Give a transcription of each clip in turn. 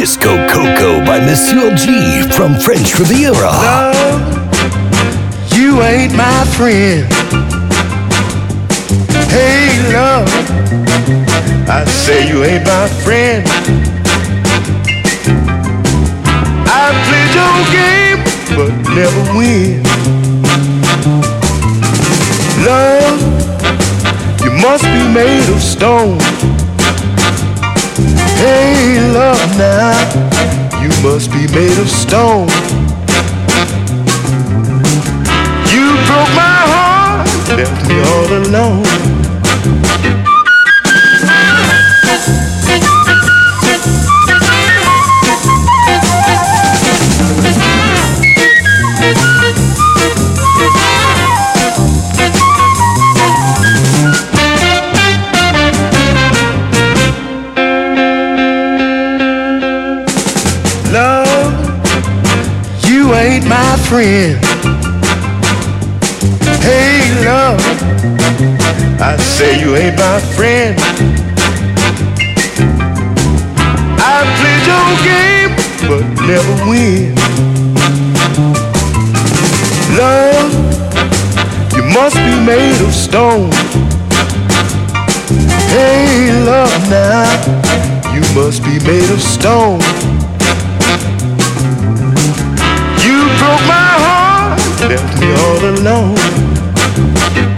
Disco Coco by Monsieur G from French Riviera. Love, you ain't my friend. Hey, love, I say you ain't my friend. I played your game, but never win. Love, you must be made of stone. Hey, love now, you must be made of stone. You broke my heart, left me all alone. friend. Hey, love, I say you ain't my friend. I play your game, but never win. Love, you must be made of stone. Hey, love, now, you must be made of stone. left me all alone.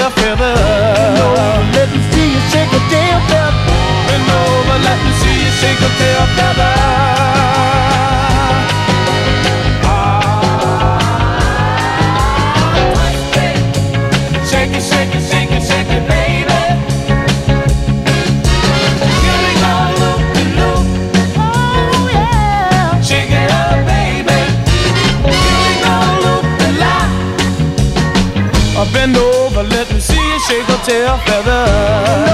their feather. Let me see you shake a tail feather. Bend over, let me see you shake a tail feather. tail feather.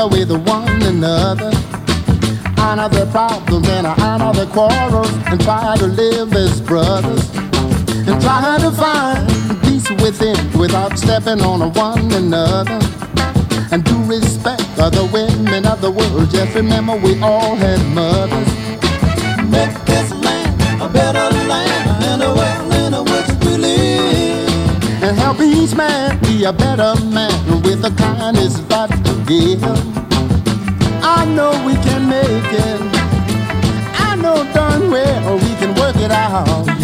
together with one another. Another problem and another quarrels, and try to live as brothers. And try to find peace within without stepping on one another. And do respect other women of the world. Just remember we all had mothers. Make this land a better land and a world in which we live. And help each man be a better man with the kindness that you give. I know we can make it. I know darn well we can work it out.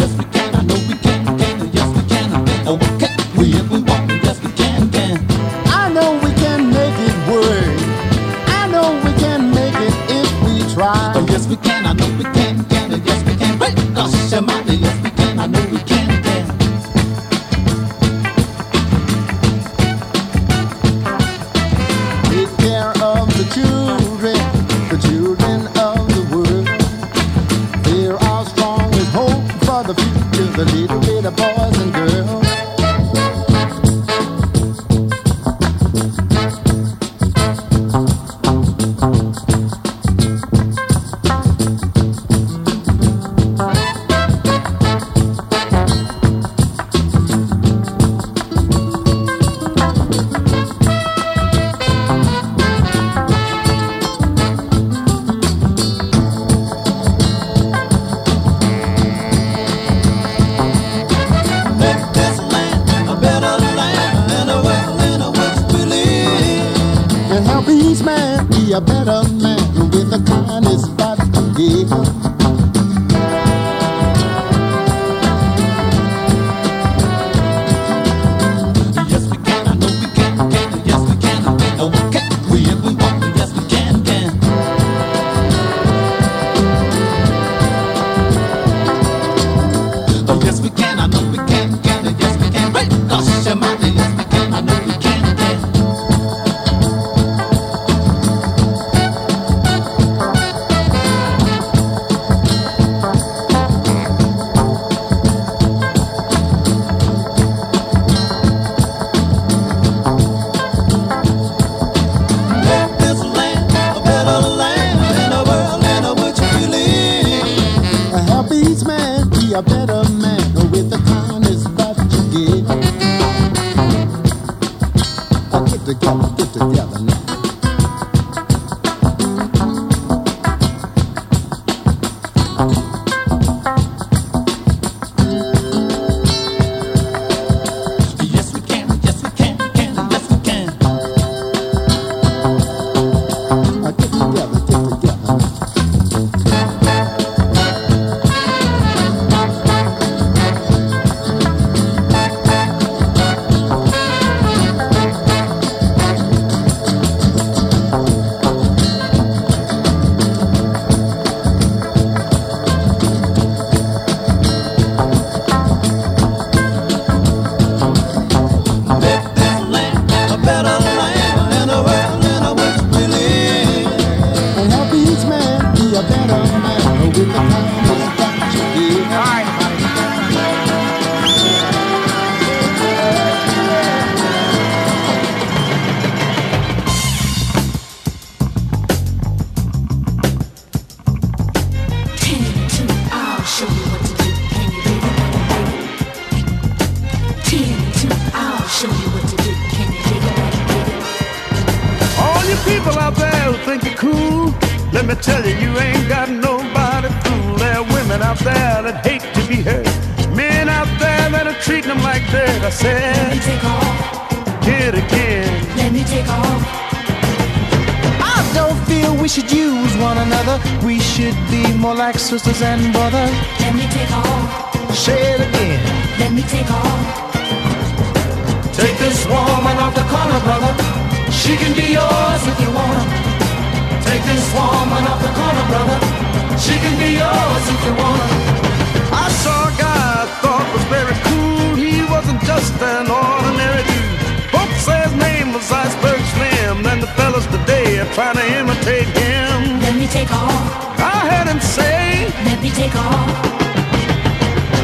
just an ordinary dude. Folks say his name was Iceberg Slim, and the fellas today are trying to imitate him. Let me take off. I heard him say, Let me take off.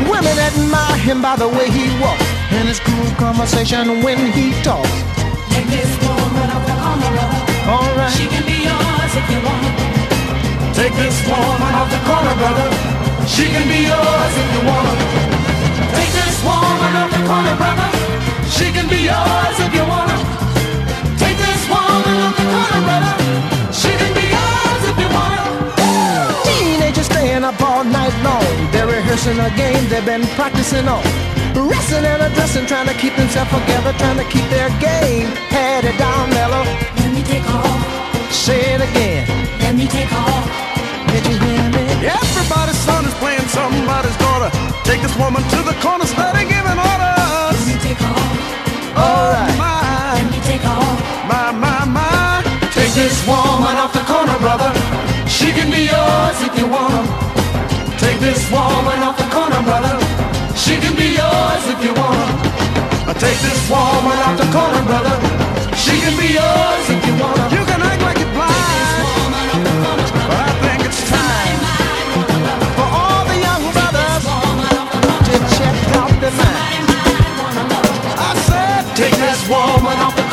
Women admire him by the way he walks and his cool conversation when he talks. Take this woman off the corner. All right. She can be yours if you want. Take this woman off the corner, brother. She can be yours if you want. Take this woman off the corner, brother. She can be yours if you want her. Take this woman off the corner, brother. She can be yours if you want her. Teenagers staying up all night long. They're rehearsing a game they've been practicing on. Wrestling and addressing, trying to keep themselves together, trying to keep their game headed down mellow. Let me take off. Say it again. Let me take off. Did you hear me? Everybody's son is playing somebody's daughter. Take this woman to the corner, starting giving orders. Let me take her off. Alright. My, Let me take her off. my, my, my. Take this woman off the corner, brother. She can be yours if you want her. Take this woman off the corner, brother. She can be yours if you want her. Take this woman off the corner, brother. She can be yours if you want her. You can act like woman off the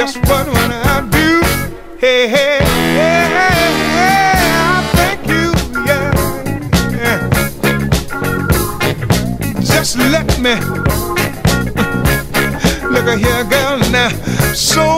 just what would I do? Hey, hey, hey, hey, hey I thank you, yeah, yeah. Just let me look at here, girl, now. So